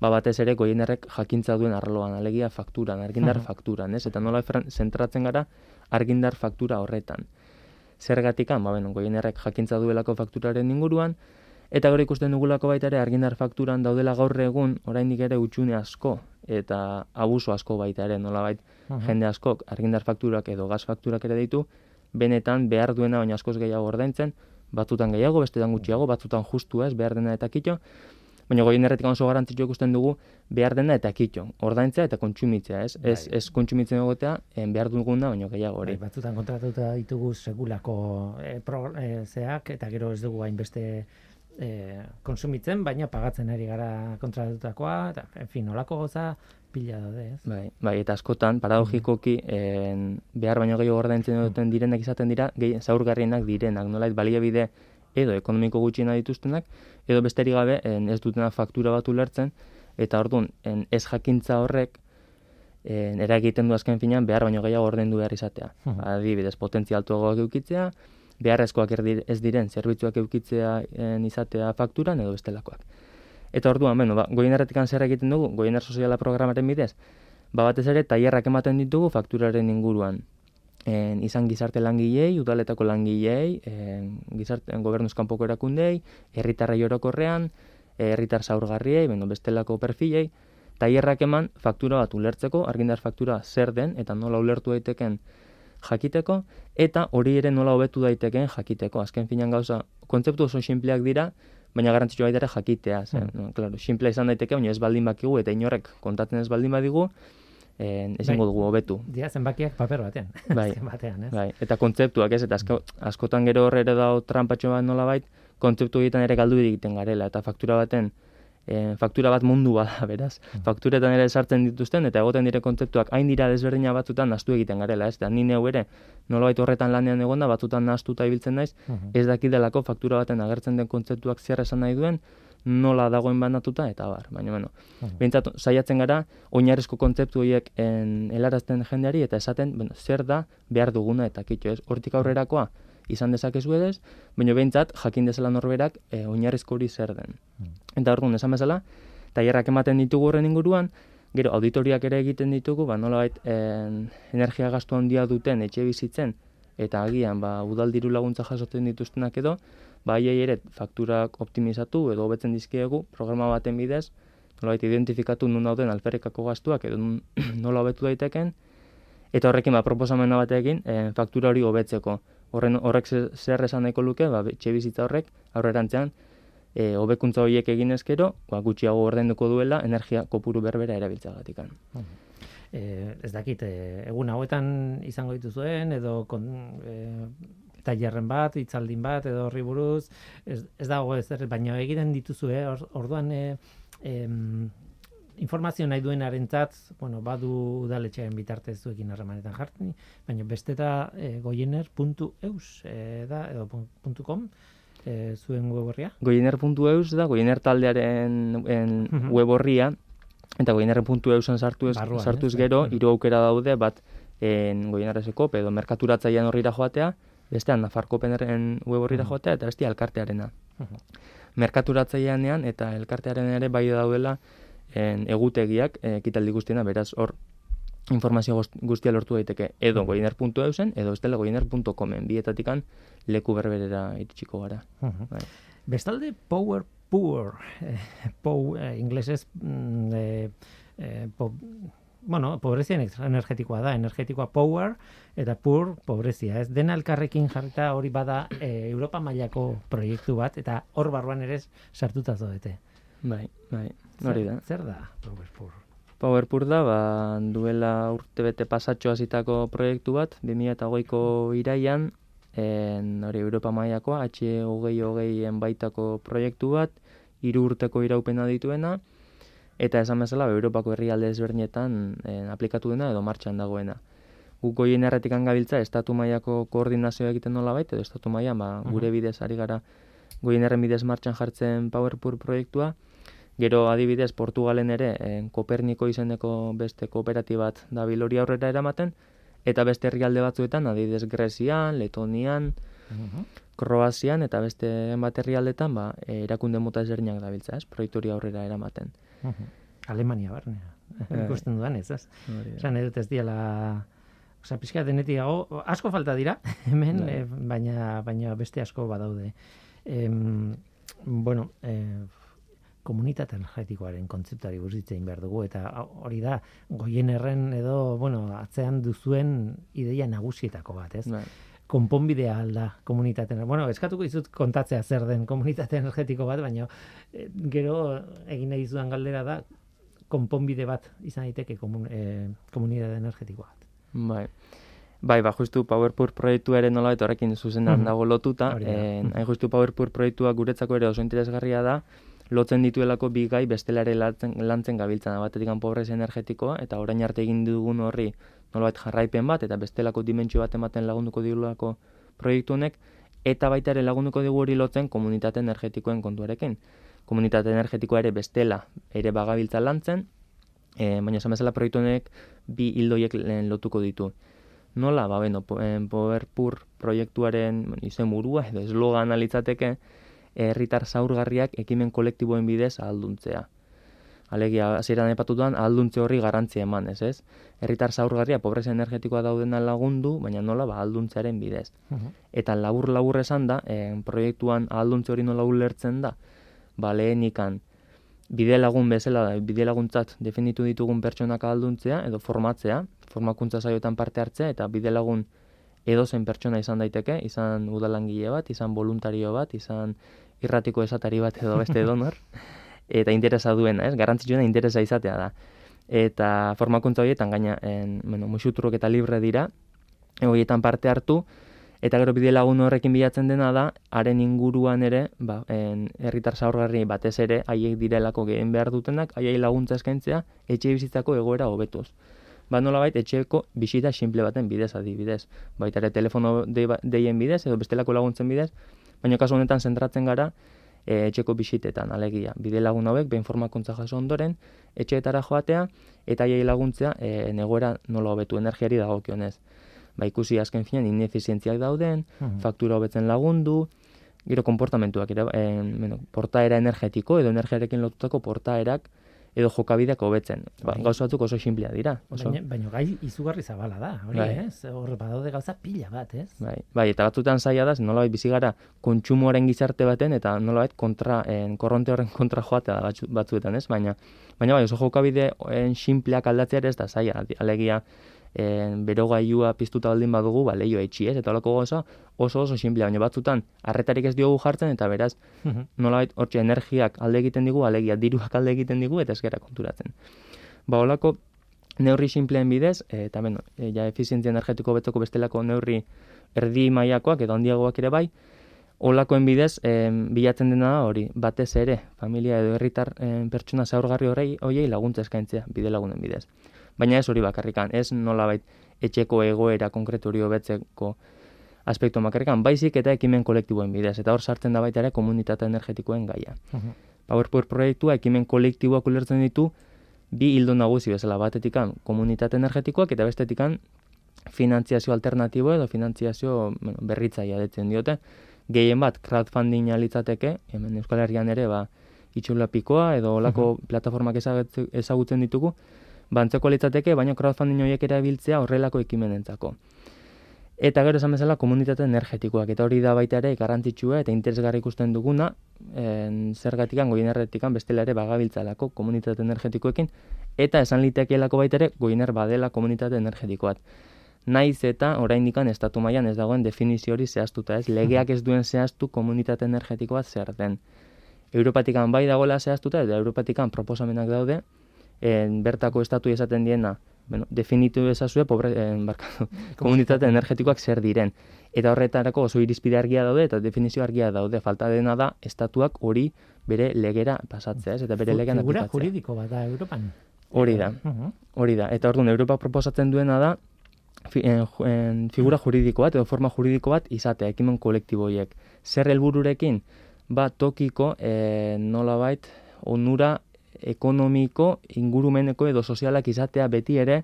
ba batez ere goienerrek jakintza duen arloan, alegia fakturan, argindar fakturan, ez? Eta nola zentratzen gara argindar faktura horretan. Zergatikan, ba beno, goienerrek jakintza duelako fakturaren inguruan, eta gero ikusten dugulako baita ere argindar fakturan daudela gaur egun oraindik ere utxune asko eta abuso asko baita ere, nolabait jende askok argindar fakturak edo gas fakturak ere ditu, benetan behar duena baina askoz gehiago ordaintzen, batzutan gehiago, bestetan gutxiago, batzutan justu ez, behar dena eta kitxo, baina goienerretik oso garrantzitsua ikusten dugu behar dena eta kitxo, ordaintzea eta kontsumitzea, ez? Ez, Bai. ez kontsumitzen egotea, en behar duguna, baina gehiago hori. Bai, batzutan kontratatuta ditugu segulako e, pro, e, zeak, eta gero ez dugu hainbeste e, konsumitzen, baina pagatzen ari gara kontratutakoa, eta, en fin, olako goza pila daude, ez? Bai, bai, eta askotan, paradogikoki, en, behar baino gehiago ordaintzen duten direnak izaten dira, gehi, zaurgarrienak direnak, nolait baliabide edo ekonomiko gutxiena dituztenak, edo besterik gabe en, ez dutena faktura bat ulertzen, eta orduan, en, ez jakintza horrek, en, eragiten du azken finean behar baino gehiago ordaindu behar izatea. Mhm. Adibidez, potentzia altuagoak eukitzea, beharrezkoak ez diren zerbitzuak eukitzea en, izatea fakturan edo bestelakoak. Eta orduan, beno, ba, goienerretik zer egiten dugu, goiener soziala programaren bidez, ba, batez ere, tailerrak ematen ditugu fakturaren inguruan. En, izan gizarte langilei, udaletako langilei, en, gizarte, en, gobernuz kanpoko erakundei, herritarrei orokorrean, herritar zaurgarriei, beno, bestelako perfilei, tailerrak eman faktura bat ulertzeko, argindar faktura zer den, eta nola ulertu daiteken jakiteko, eta hori ere nola hobetu daitekeen jakiteko. Azken finan gauza, kontzeptu oso sinpleak dira, baina garrantzitsua baita jakitea. Zen, Hmm. no, claro, simplea izan daiteke, baina ez baldin bakigu, eta inorrek kontatzen ez baldin badigu, eh, ezingo Bai. dugu hobetu. Dira zenbakiak paper batean. Bai. Azken batean, ez? Bai, eta kontzeptuak ez, eta asko, askotan gero horre ere dago trampatxo bat nolabait, kontzeptu egiten ere galdu egiten garela, eta faktura baten, e, faktura bat mundu bada, beraz. Fakturetan ere sartzen dituzten, eta egoten dire kontzeptuak hain dira desberdina batzutan nahastu egiten garela, ez? Eta ni neu ere, nolabait horretan lanean egonda, batzutan nahastuta ibiltzen naiz, Mhm. ez dakidelako faktura baten agertzen den kontzeptuak zer esan nahi duen, nola dagoen banatuta, eta bar. Baina, bueno, Mhm. behintzat saiatzen gara, oinarrizko kontzeptu horiek en, helarazten jendeari, eta esaten, bueno, zer da behar duguna, eta kitxo ez, hortik aurrerakoa, izan dezakezu edez, baina behintzat jakin dezala norberak e, oinarrizko hori zer den. Eta orduan, esan bezala, tailerrak ematen ditugu horren inguruan, gero auditoriak ere egiten ditugu, ba nolabait en, energia gastu handia duten etxe bizitzen eta agian ba udal diru laguntza jasotzen dituztenak edo, ba ere fakturak optimizatu edo hobetzen dizkiegu programa baten bidez, nolabait identifikatu nun dauden alferrikako gastuak edo nola hobetu daiteken eta horrekin ba proposamena batekin e, faktura hori hobetzeko. Horren horrek ze- zer esan nahiko luke, ba etxe bizitza horrek aurrerantzean e, hobekuntza horiek egin ezkero, ba, gutxiago ordainduko duela energia kopuru berbera erabiltzagatikan. E, ez dakit, e, egun hauetan izango dituzuen, edo kon, e, tailerren bat, hitzaldin bat, edo horri buruz, ez, ez dago ez baina egiten dituzue, or, orduan e, em, informazio nahi duenarentzat, bueno, badu udaletxearen bitartez zuekin harremanetan jartzen, baina besteta e, goiener.eus e, da, edo .com, e, zuen web horria. Goiener.eus da, goiener taldearen en, web horria, eta goiener.eusen sartu ez, Barruan, sartuz ez? gero, hiru aukera daude, bat en goienerrezeko, edo merkaturatzailean horrira joatea, bestean Nafarkopeneren web horrira joatea, eta bestia elkartearena. Mhm. Merkaturatzaileanean eta elkartearen ere bai daudela en, egutegiak eh, ekitaldi guztiena, beraz hor informazio guztia lortu daiteke edo goiener.eusen edo bestela goiener.comen bietatikan leku berberera iritsiko gara. Mhm. Bai. Bestalde, Power Poor, eh, pou, eh, inglesez, mm, eh, eh, po, bueno, pobrezia ener- energetikoa da, energetikoa power, eta poor, pobrezia, ez? Dena elkarrekin jarrita hori bada eh, Europa mailako proiektu bat, eta hor barruan ere sartuta zaudete. Bai, bai, hori da. Zer da, Power Poor? Powerpur da, ba, duela urtebete pasatxo hasitako proiektu bat, 2008ko iraian, en, hori Europa mailakoa, H hogei hogeien baitako proiektu bat, hiru urteko iraupena dituena, eta esan bezala, ba, Europako herrialde ezberdinetan en, aplikatu dena edo martxan dagoena. Guk goien erretikan gabiltza, estatu mailako koordinazioa egiten nola baita, edo estatu mailan ba, gure bidez ari gara goien erren bidez martxan jartzen Powerpur proiektua, Gero adibidez Portugalen ere en, Koperniko izeneko beste kooperatibat dabil hori aurrera eramaten eta beste herrialde batzuetan adibidez Grezian, Letonian, Kroazian eta beste bat herrialdetan ba, e, erakunde mota ezberdinak dabiltza, ez? Proiektu hori aurrera eramaten. Alemania barnea. Bai. Ikusten dudan ez, ez? Esan edut ez diala Osa, pixka denetik dago, asko falta dira, hemen, eh, baina, baina beste asko badaude. Em, bueno, eh, komunitate energetikoaren kontzeptuari buruz behar dugu, eta hori da, goien erren edo, bueno, atzean duzuen ideia nagusietako bat, ez? Bai. konponbidea alda komunitateen. Bueno, eskatuko dizut kontatzea zer den komunitate energetiko bat, baina eh, gero egin nahi zudan galdera da konponbide bat izan daiteke komun, eh, komunitate energetiko bat. Bai. Bai, ba, justu PowerPoint proiektua ere nola horrekin zuzenan Mhm. dago lotuta. En, hain justu PowerPoint proiektua guretzako ere oso interesgarria da, lotzen dituelako bi gai bestela ere lantzen, lantzen gabiltzana. Batetik pobrezia energetikoa, eta orain arte egin dugun horri nolabait jarraipen bat, eta bestelako dimentsio bat ematen lagunduko digulako proiektu honek, eta baita ere lagunduko digu hori lotzen komunitate energetikoen kontuarekin. Komunitate energetikoa ere bestela ere bagabiltza lantzen, e, baina esan bezala proiektu honek bi hildoiek lotuko ditu. Nola, ba, beno, po, en, Powerpur proiektuaren izen burua edo eslogan litzateke herritar zaurgarriak ekimen kolektiboen bidez ahalduntzea. Alegia, hasieran epatutuan, ahalduntze horri garrantzia eman, ez ez? Herritar zaurgarria pobrezia energetikoa daudena lagundu, baina nola, ba, ahalduntzearen bidez. Eta labur-labur esan da, eh, proiektuan ahalduntze hori nola ulertzen da, ba, lehenikan, bide lagun bezala, bide laguntzat definitu ditugun pertsonak ahalduntzea edo formatzea, formakuntza saioetan parte hartzea eta bide lagun edozen pertsona izan daiteke, izan udalangile bat, izan voluntario bat, izan irratiko esatari bat edo beste donor, eta interesa duena, ez? Garrantzitsuena interesa izatea da. Eta formakuntza horietan gaina, en, bueno, musuturrok eta libre dira, horietan parte hartu, eta gero bide lagun horrekin bilatzen dena da, haren inguruan ere, ba, en, herritar zaurgarri batez ere, haiek direlako gehen behar dutenak, haiei laguntza eskaintzea, etxe bizitzako egoera hobetuz. Ba nolabait etxeko bisita simple baten bidez adibidez. Baita ere telefono dei- deien bidez edo bestelako laguntzen bidez, baina kasu honetan zentratzen gara e, etxeko bisitetan, alegia. Bide lagun hauek, behin formakuntza jaso ondoren, etxeetara joatea, eta haiei laguntzea e, negoera nola hobetu energiari dagokionez. Ba ikusi azken finean inefizientziak dauden, Mhm. faktura hobetzen lagundu, gero konportamentuak, ere, e, bueno, portaera energetiko edo energiarekin lotutako portaerak edo jokabideak hobetzen. Ba, Bai. gauza batzuk oso simplea dira. Oso, Baina, baina gai izugarri zabala da, hori, Bai. ez? Hor badaude gauza pila bat, ez? Bai, bai, eta batzutan zaila da, nolabait bizi gara kontsumoaren gizarte baten eta nolabait kontra, en, korronte horren kontra joatea batzuetan, ez? Baina, baina bai, oso jokabide en, simpleak aldatzea ez da zaila, alegia en, berogailua piztuta baldin badugu, ba, leio etxi, ez? Eta holako gauza oso oso simplea, baina batzutan arretarik ez diogu jartzen eta beraz, Mhm. nolabait hortxe energiak alde egiten digu, alegia diruak alde egiten digu eta ez gara konturatzen. Ba, holako neurri simpleen bidez, e, eta beno, e, ja efizientzia energetiko betoko bestelako neurri erdi mailakoak edo handiagoak ere bai, olakoen bidez e, bilatzen dena da hori, batez ere, familia edo herritar e, pertsona zaurgarri horrei hoiei laguntza eskaintzea bide lagunen bidez. Baina ez hori bakarrikan, ez nolabait etxeko egoera konkretu hobetzeko aspektu bakarrikan, baizik eta ekimen kolektiboen bidez, eta hor sartzen da baita ere komunitate energetikoen gaia. Mhm. PowerPoint proiektua ekimen kolektiboak ulertzen ditu bi hildo nagusi bezala batetikan komunitate energetikoak eta bestetikan finantziazio alternatibo edo finantziazio bueno, berritzaia detzen diote. Gehien bat crowdfunding litzateke, hemen Euskal Herrian ere ba itxula pikoa edo olako plataformak ezagutzen, ezagutzen ditugu, bantzeko litzateke, baina crowdfunding horiek erabiltzea horrelako ekimenentzako. Eta gero esan bezala komunitate energetikoak, eta hori da baita ere garrantzitsua eta interesgarri ikusten duguna, en, zergatikan goinerretikan bestela ere bagabiltzalako komunitate energetikoekin, eta esan litekeelako baita ere goiner badela komunitate energetikoat. Naiz eta oraindikan estatu mailan ez dagoen definizio hori zehaztuta, ez legeak ez duen zehaztu komunitate energetikoa zer den. Europatikan bai dagoela zehaztuta eta Europatikan proposamenak daude, en, bertako estatu esaten diena, bueno, definitu ezazue pobre, en, barkatu, komunitate energetikoak zer diren. Eta horretarako oso irizpide argia daude eta definizio argia daude. Falta dena da estatuak hori bere legera pasatzea, ez? Eta bere legean Figura aplikatzea. juridiko bat da Europan. Hori da. Mhm. Hori da. Eta orduan Europa proposatzen duena da fi, en, en, figura juridiko bat edo forma juridiko bat izatea ekimen kolektiboiek. Zer helbururekin? Ba, tokiko e, nolabait onura ekonomiko, ingurumeneko edo sozialak izatea beti ere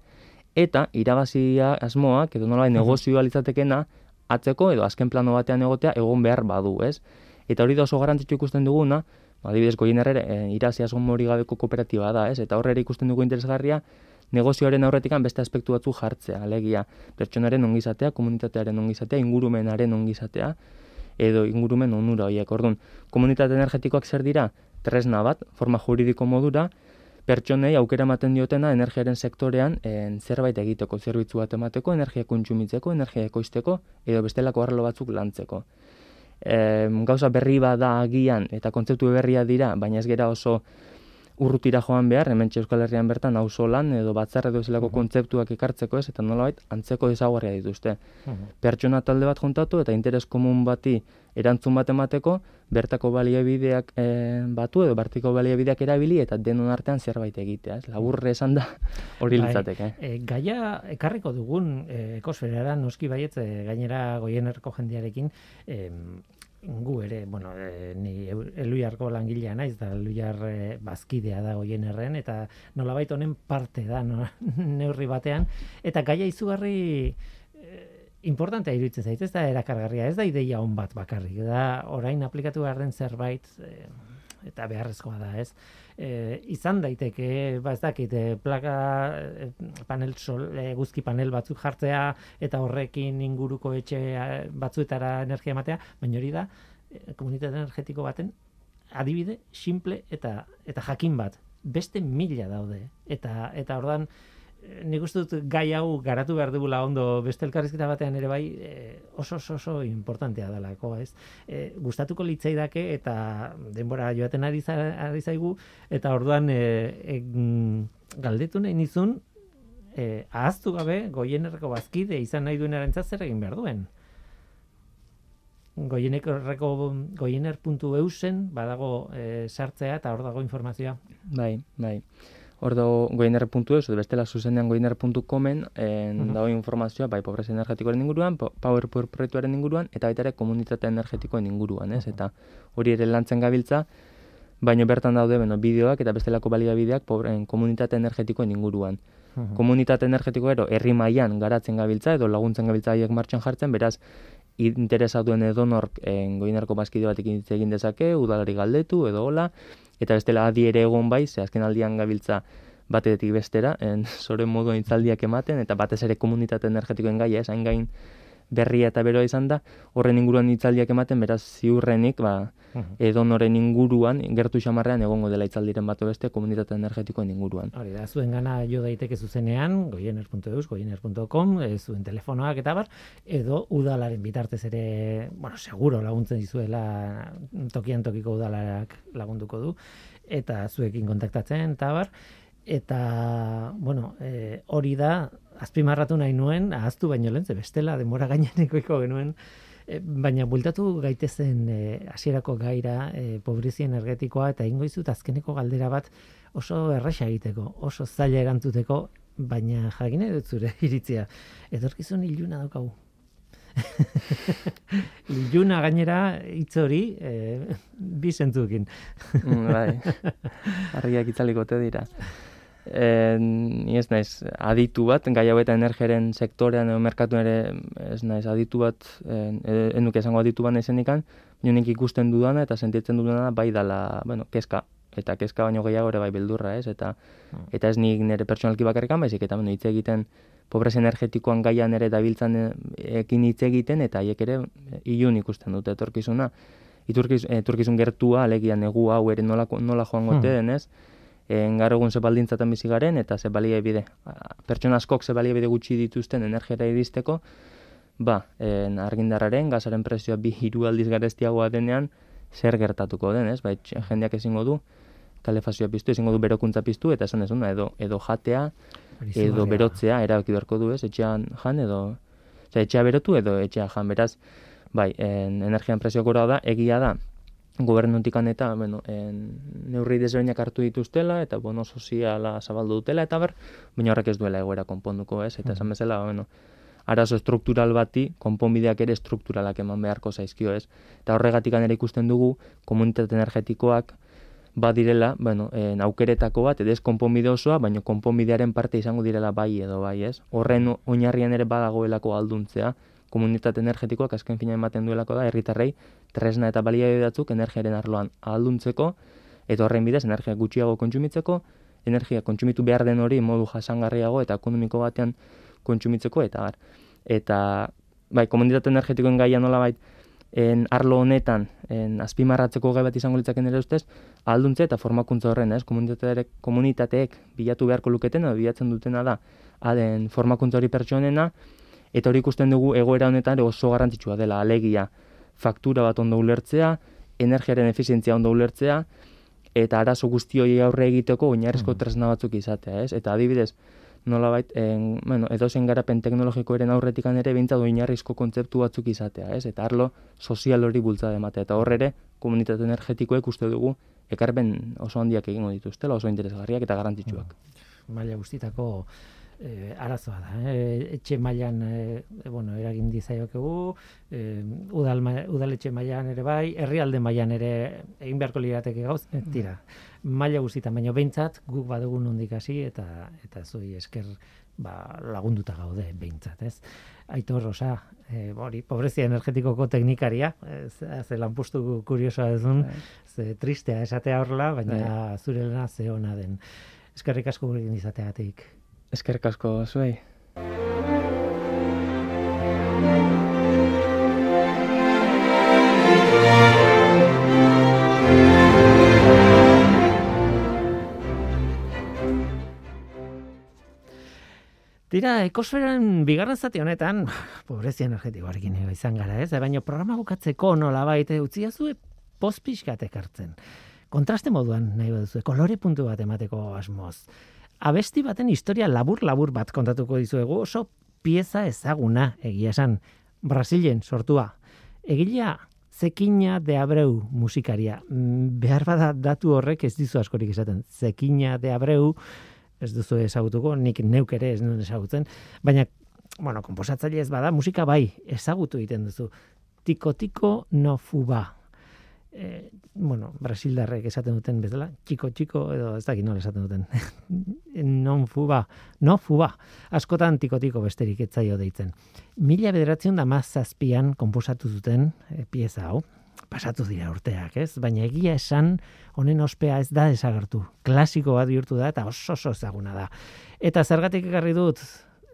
eta irabazia asmoak edo nolabait negozioa litzatekena atzeko edo azken plano batean egotea egon behar badu, ez? Eta hori da oso garrantzitsu ikusten duguna, adibidez goien erre, e, irazi asmo hori gabeko kooperatiba da, ez? Eta horre ikusten dugu interesgarria, negozioaren aurretikan beste aspektu batzu jartzea, alegia pertsonaren ongizatea, komunitatearen ongizatea, ingurumenaren ongizatea, edo ingurumen onura horiek. Orduan, komunitate energetikoak zer dira? Tresna bat, forma juridiko modura, pertsonei aukera ematen diotena energiaren sektorean en, zerbait egiteko, zerbitzu bat emateko, energia kontsumitzeko, energia ekoizteko, edo bestelako arlo batzuk lantzeko. E, gauza berri bada agian, eta kontzeptu berria dira, baina ez gera oso urrutira joan behar, hemen Euskal Herrian bertan auzo lan edo batzar edo zelako kontzeptuak ekartzeko ez, eta nolabait antzeko ezaguarria dituzte. Mhm. Pertsona talde bat juntatu eta interes komun bati erantzun bat emateko, bertako baliabideak e, batu edo bertako baliabideak erabili eta denon artean zerbait egitea, ez? Laburre esan da hori Bai. litzateke. E, gaia ekarriko dugun e, ekosferara noski baietz e, gainera goienerko jendearekin em, gu ere, bueno, e, ni Eluiarko langilea naiz da Eluiar e, bazkidea da goienerren eta nolabait honen parte da no, neurri batean eta gaia izugarri e, importantea iruditzen zait, ez da erakargarria, ez da ideia on bat bakarrik, da orain aplikatu behar den zerbait e, eta beharrezkoa da, ez? E, izan daiteke, ba ez dakit, e, plaka e, panel sol, e, guzki panel batzuk jartzea eta horrekin inguruko etxe batzuetara energia ematea, baina hori da e, komunitate energetiko baten adibide simple eta eta jakin bat. Beste mila daude eta eta ordan nik uste dut gai hau garatu behar dugula ondo beste elkarrizketa batean ere bai eh, oso oso oso importantea dalako, ez? E, gustatuko litzaidake eta denbora joaten ari, ari zaigu eta orduan e, e, galdetu nahi nizun e, ahaztu gabe goienerreko bazkide izan nahi duen zer egin behar duen. Goienerreko goiener.eusen badago e, sartzea eta hor dago informazioa. Bai, bai. Hor dago goiner.eus, edo bestela zuzenean goiner.comen, en Mhm. dago informazioa, bai, pobrezia energetikoaren inguruan, po- PowerPoint proiektuaren inguruan, eta baita ere komunitate energetikoen inguruan, ez? Eta hori ere lantzen gabiltza, baino bertan daude, beno, bideoak eta bestelako baliabideak pobre, en, komunitate energetikoen inguruan. Mhm. Komunitate energetiko ero, herri mailan garatzen gabiltza, edo laguntzen gabiltza haiek martxan jartzen, beraz, interesatuen edonork en, goinerko bazkide batekin hitz egin dezake, udalari galdetu, edo hola, eta bestela adi ere egon bai, ze azken aldian gabiltza batetik bestera, en, zore moduan hitzaldiak ematen, eta batez ere komunitate energetikoen gaia, ez, hain gain berria eta beroa izan da, horren inguruan hitzaldiak ematen, beraz ziurrenik, ba, Mhm. edonoren inguruan, gertu xamarrean egongo dela hitzaldiren bat beste komunitate energetikoen inguruan. Hori da, zuen gana jo daiteke zuzenean, goiener.eus, goiener.com, e, zuen telefonoak eta bar, edo udalaren bitartez ere, bueno, seguro laguntzen dizuela tokian tokiko udalarak lagunduko du, eta zuekin kontaktatzen, eta bar, eta, bueno, e, hori da, azpimarratu nahi nuen, ahaztu baino lehen, ze bestela, denbora gainenekoiko genuen, E, baina bultatu gaitezen e, hasierako gaira e, pobrezia energetikoa eta ingo izut azkeneko galdera bat oso erraxa egiteko, oso zaila erantzuteko, baina jakine dut zure iritzia. Etorkizun iluna daukagu. iluna gainera hitz hori e, bi zentzukin. Mm, bai. Argiak itzaliko te dira. E, ni ez naiz aditu bat, gai hau eta energiaren sektorean edo merkatuan ere ez naiz aditu bat, en, enuke esango aditu bat naizenikan, nik ikusten dudana eta sentitzen dudana bai dala, bueno, kezka. Eta kezka baino gehiago ere bai beldurra, ez? Eta, eta ez nik nire pertsonalki bakarrikan, baizik eta bueno, hitz egiten pobrezia energetikoan gaian ere dabiltzan eh, ekin hitz egiten, eta haiek ere eh, ilun ikusten dute etorkizuna. Iturkiz, etorkizun gertua, alegia negu hau ere nola, nola joango Hmm. hmm. denez, en gaur egun ze baldintzatan bizi garen eta ze baliabide pertsona askok ze baliabide gutxi dituzten energiara iristeko ba, en argindarraren, gazaren prezioa bi hiru aldiz garestiagoa denean zer gertatuko den, ez? Bai, jendeak ezingo du kalefazioa piztu, ezingo du berokuntza piztu eta esan ez duna, edo edo jatea, edo izugarria. berotzea erabaki beharko du, ez? Etxean jan edo etxea berotu edo etxea jan, beraz, bai, en, energian prezio gora da, egia da, gobernutikan eta, bueno, en, neurri desberdinak hartu dituztela, eta bono soziala zabaldu dutela, eta ber, baina horrek ez duela egoera konponduko, ez? Eta esan bezala, bueno, arazo struktural bati, konponbideak ere strukturalak eman beharko zaizkio, ez? Eta horregatik ere ikusten dugu, komunitate energetikoak, badirela, bueno, en, aukeretako bat, edo ez konponbide osoa, baina konponbidearen parte izango direla bai edo bai, ez? Horren oinarrian ere badagoelako alduntzea, komunitate energetikoak azken fina ematen duelako da, herritarrei tresna eta baliabide batzuk energiaren arloan ahalduntzeko, eta horren bidez energia gutxiago kontsumitzeko, energia kontsumitu behar den hori modu jasangarriago eta ekonomiko batean kontsumitzeko, eta bar. Eta, bai, komunitate energetikoen gaia nolabait, en arlo honetan en azpimarratzeko gai bat izango litzaken ere ustez, alduntze eta formakuntza horren, ez? Komunitateek, komunitateek bilatu beharko luketen edo bilatzen dutena da aden formakuntza hori pertsonena eta hori ikusten dugu egoera honetan oso garrantzitsua dela alegia faktura bat ondo ulertzea, energiaren efizientzia ondo ulertzea eta arazo guzti hori aurre egiteko oinarrizko tresna batzuk izatea, ez? Eta adibidez, nolabait, en, bueno, edozein garapen teknologikoaren aurretikan ere behintzat oinarrizko kontzeptu batzuk izatea, ez? Eta arlo sozial hori bultzada ematea. Eta hor ere, komunitate energetikoek uste dugu ekarpen oso handiak egingo dituztela, oso interesgarriak eta garrantzitsuak. maila guztitako eh, arazoa da. Eh, etxe mailan eh, bueno, eragin dizaiokegu, eh, udal, ma- udaletxe mailan ere bai, herrialde mailan ere egin beharko lirateke gauz, eh, tira. Maila guztietan, baina behintzat guk badugu nondik hasi eta eta zuei esker ba, lagunduta gaude behintzat, ez? Aitor Rosa, eh, hori, pobrezia energetikoko teknikaria, eh, ze, lanpostu kuriosoa duzun, ze tristea esatea horrela, baina zure lana ze ona den. Eskerrik asko gurekin izateagatik. Eskerrik asko zuei. Tira, ekosferan bigarren zati honetan, pobrezia energetikoarekin izan gara, ez? Baina programa bukatzeko nola baite utzi azue pospixkat ekartzen. Kontraste moduan nahi baduzu, kolore puntu bat emateko asmoz. Abesti baten historia labur-labur bat kontatuko dizuegu, oso pieza ezaguna egia esan. Brasilen sortua. Egilea Zekina de Abreu musikaria. Mm, Behar bada datu horrek ez dizu askorik esaten. Zekina de Abreu ez duzu ezagutuko, nik neuk ere ez nuen ezagutzen, baina bueno, komposatzaile ez bada, musika bai, ezagutu egiten duzu. Tiko tiko no fuba. E, bueno, brasildarrek esaten duten bezala, txiko txiko edo ez dakit nola esaten duten. non fuba, no fuba. Askotan tiko tiko besterik etzaio deitzen. Mila bederatzen da mazazpian komposatu zuten e, pieza hau. Pasatu dira urteak, ez? Baina egia esan, honen ospea ez da desagertu. Klasiko bat bihurtu da eta oso oso ezaguna da. Eta zergatik ekarri dut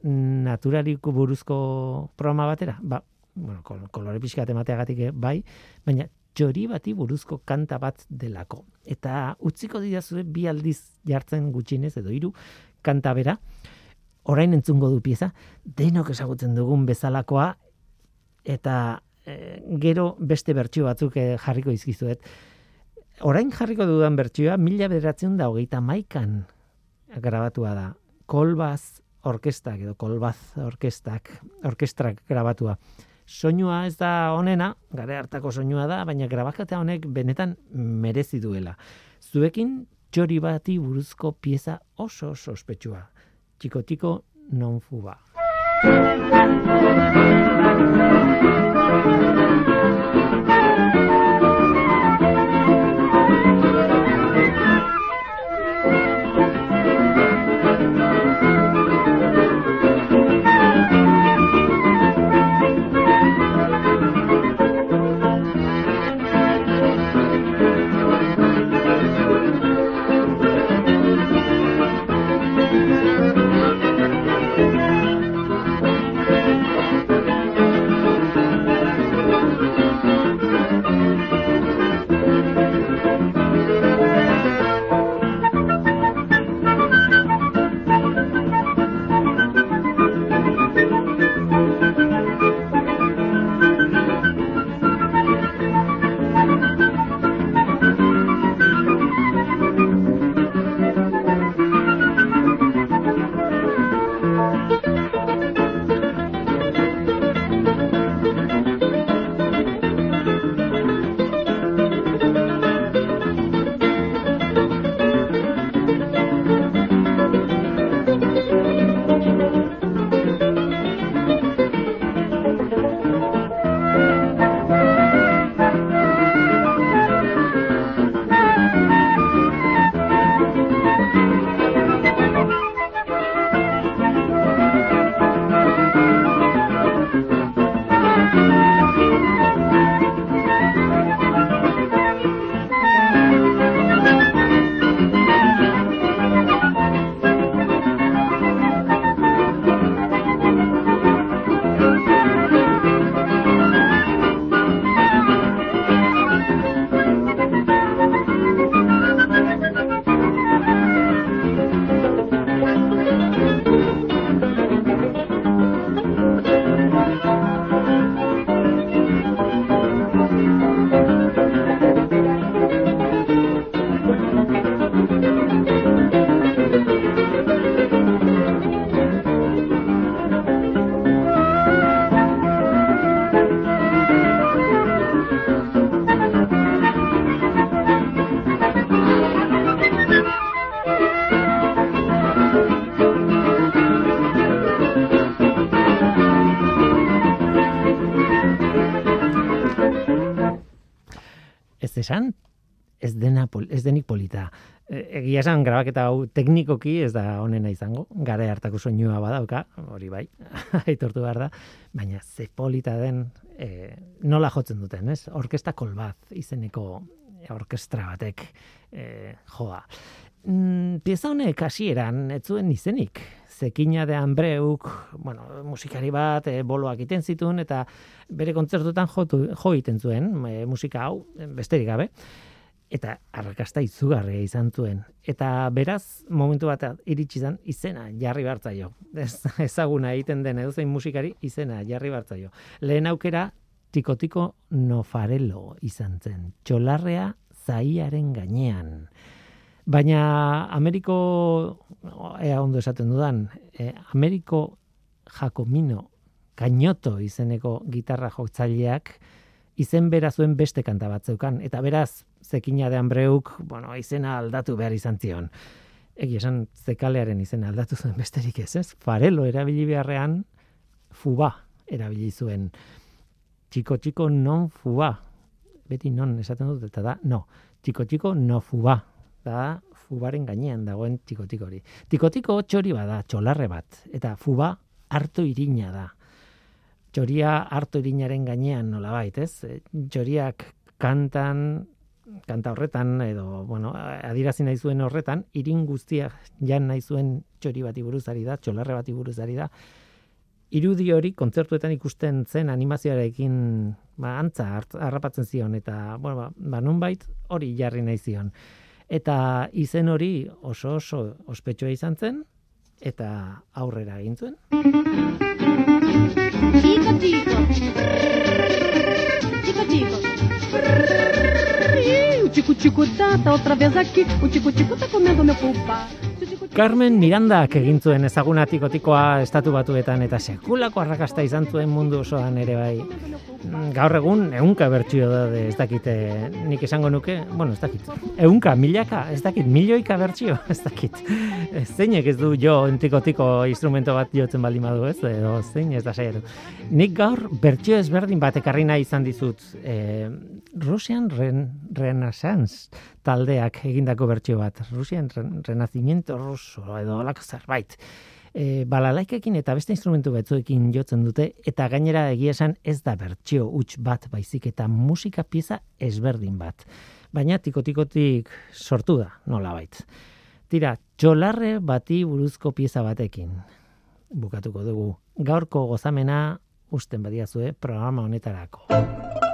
naturaliku buruzko programa batera? Ba, bueno, kol kolore pixka emateagatik eh, bai, baina txori bati buruzko kanta bat delako. Eta utziko didazue bi aldiz jartzen gutxinez edo hiru kanta bera, orain entzungo du pieza, denok ezagutzen dugun bezalakoa, eta e, gero beste bertsio batzuk e, jarriko izkizuet. Orain jarriko dudan bertsioa, mila bederatzen da hogeita maikan grabatua da. Kolbaz orkestak edo kolbaz orkestak, orkestrak grabatua soinua ez da onena, gare hartako soinua da, baina grabakata honek benetan merezi duela. Zuekin txori bati buruzko pieza oso oso ospetsua. Txiko-tiko non fuba. Esan, ez dena ez denik polita. E, egia esan grabaketa hau teknikoki ez da onena izango, gara hartako soinua badauka, hori bai, aitortu behar da, baina ze polita den e, nola jotzen duten, ez? Orkesta kolbat izeneko orkestra batek e, joa. Mm, pieza honek hasieran ez zuen izenik. Zekina de Ambreuk, bueno, musikari bat, e, boloak iten zituen, eta bere kontzertutan jotu, jo iten zuen e, musika hau, besterik gabe. eta arrakasta izugarria izan zuen. Eta beraz, momentu bat iritsi zen, izena jarri bartzaio. Ez, ezaguna egiten den edozein musikari, izena jarri bartzaio. Lehen aukera, tikotiko nofarelo izan zen. Txolarrea zaiaren gainean. Baina Ameriko, ea ondo esaten dudan, eh, Ameriko Jacomino Kainoto izeneko gitarra jotzaileak izen bera zuen beste kanta bat zeukan. Eta beraz, zekina de Ambreuk, bueno, izena aldatu behar izan zion. Egi esan zekalearen izena aldatu zuen besterik ez, ez? Farelo erabili beharrean, fuba erabili zuen. Txiko txiko non fuba. Beti non esaten dut, eta da, no. Txiko txiko no fuba. Da, fubaren gainean dagoen txiko hori. Tiko txiko txori bada, txolarre bat. Eta fuba hartu irina da txoria hartu irinaren gainean nola bait, ez? E, txoriak kantan, kanta horretan, edo, bueno, adirazi nahi zuen horretan, irin guztia jan nahi zuen txori bati buruzari da, txolarre bati buruzari da, irudi hori kontzertuetan ikusten zen animazioarekin ba, antza harrapatzen zion, eta, bueno, ba, ba nunbait hori jarri nahi zion. Eta izen hori oso oso ospetsua izan zen, eta aurrera egin zuen. Chico, chico. Chico, chico. O tico-tico tá, tá outra vez aqui. O tico-tico tá comendo meu pulpa. Carmen Mirandak egin zuen ezaguna tikotikoa estatu batuetan eta sekulako arrakasta izan zuen mundu osoan ere bai. Mm, gaur egun ehunka bertsio da ez dakite nik esango nuke, bueno, ez dakit. Ehunka, milaka, ez dakit, milioika bertsio, ez dakit. Zeinek ez du jo entikotiko instrumento bat jotzen baldin badu, ez? Edo zein ez da saiatu. Nik gaur bertsio ezberdin bat ekarri nahi izan dizut. E, Rusian Ren Renaissance taldeak egindako bertsio bat. Rusian Renacimiento Ruso edo lako zerbait e, balalaikekin eta beste instrumentu batzuekin jotzen dute eta gainera egia esan ez da bertsio huts bat baizik eta musika pieza ezberdin bat. Baina tikotikotik sortu da, nola bait. Tira, txolarre bati buruzko pieza batekin. Bukatuko dugu. Gaurko gozamena usten badiazue programa honetarako.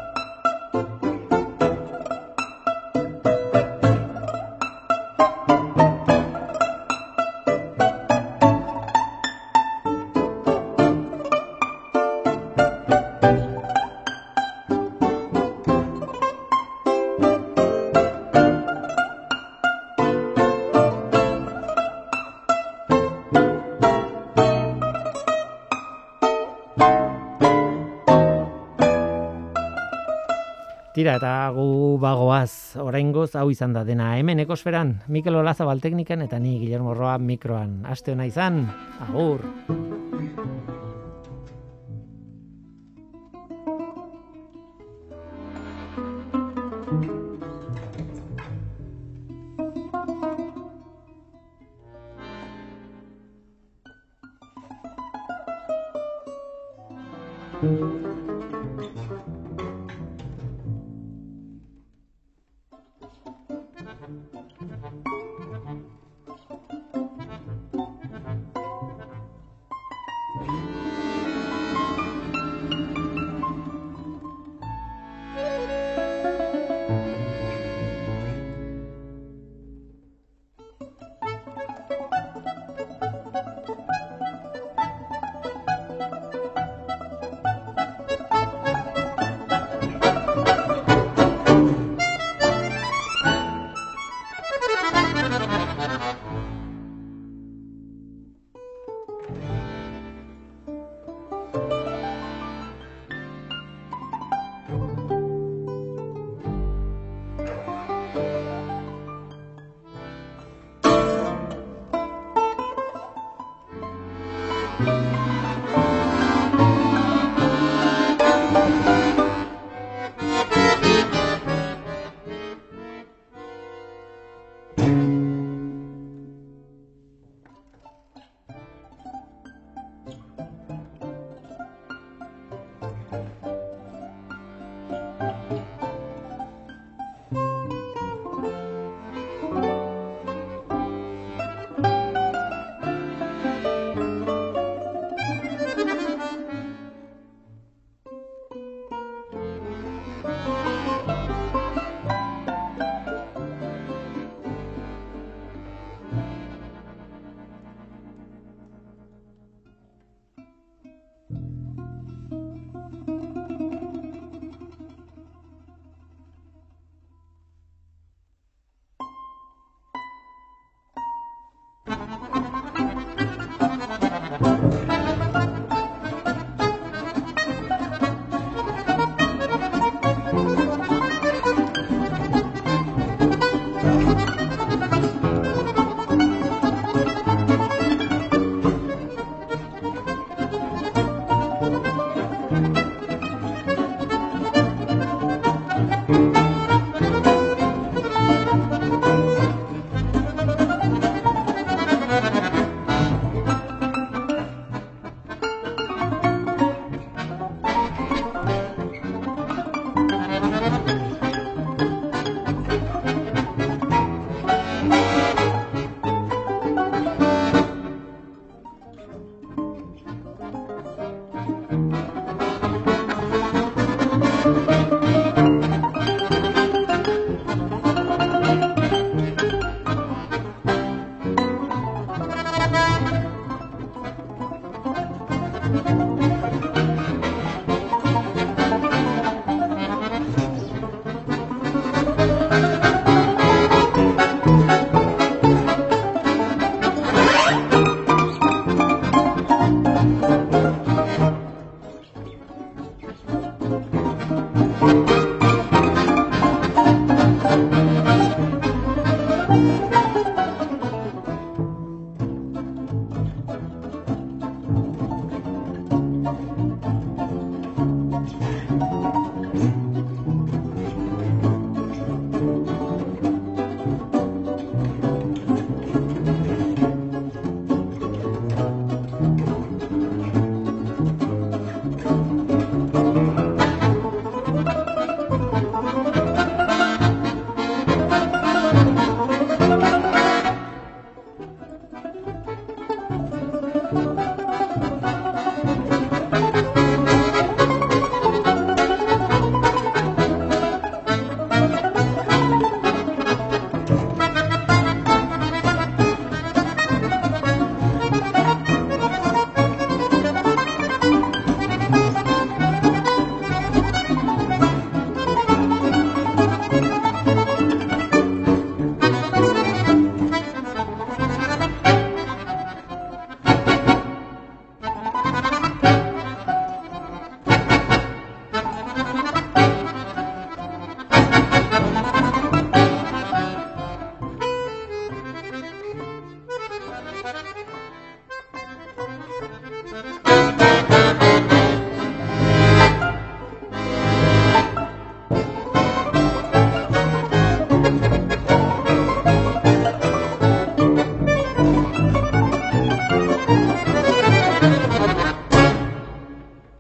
Tira, eta gu bagoaz, oraingoz hau izan da dena hemen ekosferan, Mikel Olazabal teknikan eta ni Guillermo Roa mikroan. Aste hona izan, agur! thank